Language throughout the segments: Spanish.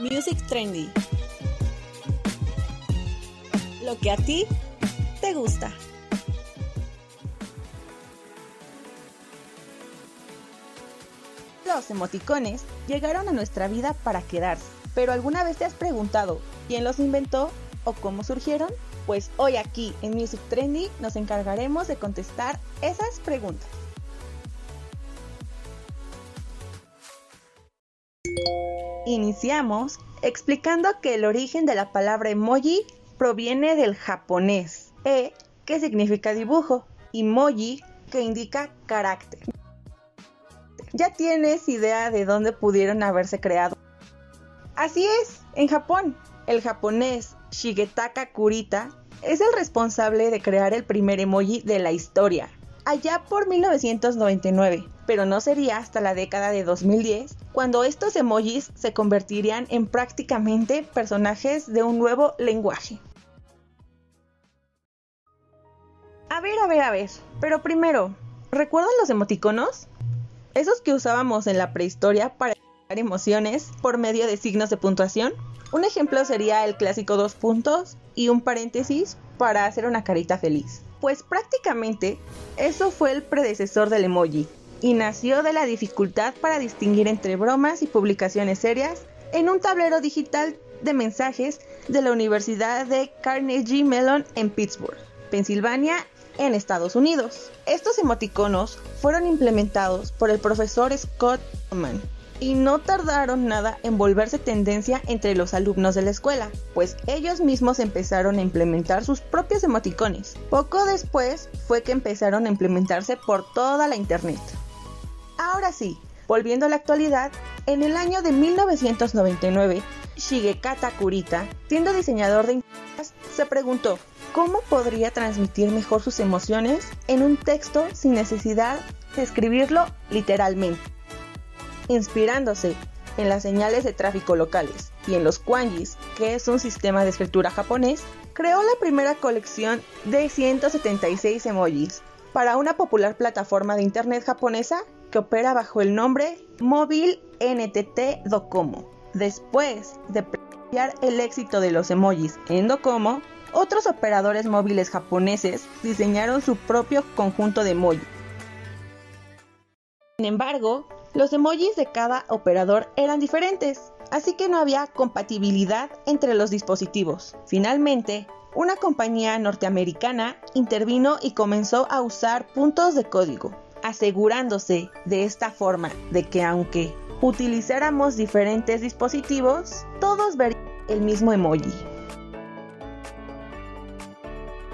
Music Trendy. Lo que a ti te gusta. Los emoticones llegaron a nuestra vida para quedarse, pero ¿alguna vez te has preguntado quién los inventó o cómo surgieron? Pues hoy aquí en Music Trendy nos encargaremos de contestar esas preguntas. Iniciamos explicando que el origen de la palabra emoji proviene del japonés e, que significa dibujo, y moji, que indica carácter. ¿Ya tienes idea de dónde pudieron haberse creado? Así es, en Japón. El japonés Shigetaka Kurita es el responsable de crear el primer emoji de la historia, allá por 1999, pero no sería hasta la década de 2010 cuando estos emojis se convertirían en prácticamente personajes de un nuevo lenguaje. A ver, a ver, a ver, pero primero, ¿recuerdan los emoticonos? Esos que usábamos en la prehistoria para dar emociones por medio de signos de puntuación. Un ejemplo sería el clásico dos puntos y un paréntesis para hacer una carita feliz. Pues prácticamente eso fue el predecesor del emoji y nació de la dificultad para distinguir entre bromas y publicaciones serias en un tablero digital de mensajes de la Universidad de Carnegie Mellon en Pittsburgh, Pensilvania, en Estados Unidos. Estos emoticonos fueron implementados por el profesor Scott Mann y no tardaron nada en volverse tendencia entre los alumnos de la escuela, pues ellos mismos empezaron a implementar sus propios emoticones. Poco después fue que empezaron a implementarse por toda la internet. Ahora sí, volviendo a la actualidad, en el año de 1999, Shigekata Kurita, siendo diseñador de interfaces, se preguntó cómo podría transmitir mejor sus emociones en un texto sin necesidad de escribirlo literalmente inspirándose en las señales de tráfico locales y en los kanjis, que es un sistema de escritura japonés, creó la primera colección de 176 emojis para una popular plataforma de internet japonesa que opera bajo el nombre Mobile NTT Docomo. Después de apreciar el éxito de los emojis en Docomo, otros operadores móviles japoneses diseñaron su propio conjunto de emojis. Sin embargo, los emojis de cada operador eran diferentes, así que no había compatibilidad entre los dispositivos. Finalmente, una compañía norteamericana intervino y comenzó a usar puntos de código, asegurándose de esta forma de que aunque utilizáramos diferentes dispositivos, todos verían el mismo emoji.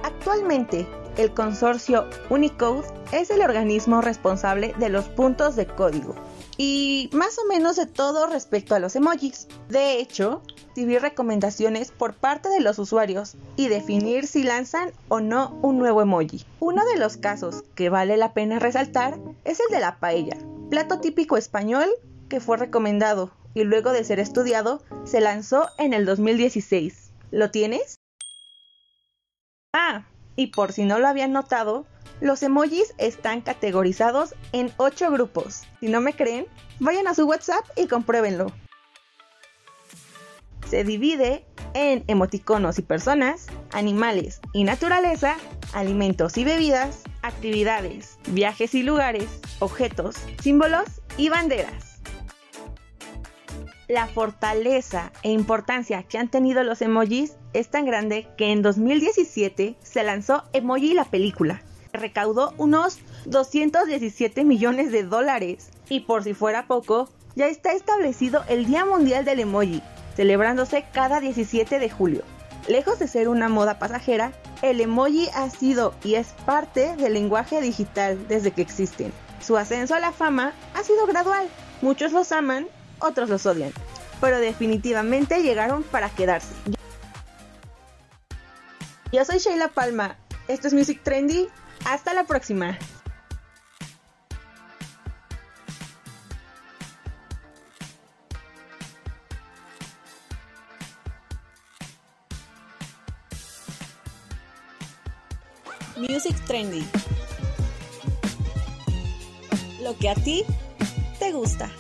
Actualmente, el consorcio Unicode es el organismo responsable de los puntos de código y más o menos de todo respecto a los emojis. De hecho, recibir recomendaciones por parte de los usuarios y definir si lanzan o no un nuevo emoji. Uno de los casos que vale la pena resaltar es el de la paella, plato típico español que fue recomendado y luego de ser estudiado se lanzó en el 2016. ¿Lo tienes? Ah, y por si no lo habían notado, los emojis están categorizados en 8 grupos. Si no me creen, vayan a su WhatsApp y compruébenlo. Se divide en emoticonos y personas, animales y naturaleza, alimentos y bebidas, actividades, viajes y lugares, objetos, símbolos y banderas. La fortaleza e importancia que han tenido los emojis es tan grande que en 2017 se lanzó Emoji la película. Recaudó unos 217 millones de dólares. Y por si fuera poco, ya está establecido el Día Mundial del Emoji, celebrándose cada 17 de julio. Lejos de ser una moda pasajera, el emoji ha sido y es parte del lenguaje digital desde que existen. Su ascenso a la fama ha sido gradual. Muchos los aman otros los odian, pero definitivamente llegaron para quedarse. Yo soy Sheila Palma, esto es Music Trendy, hasta la próxima. Music Trendy. Lo que a ti te gusta.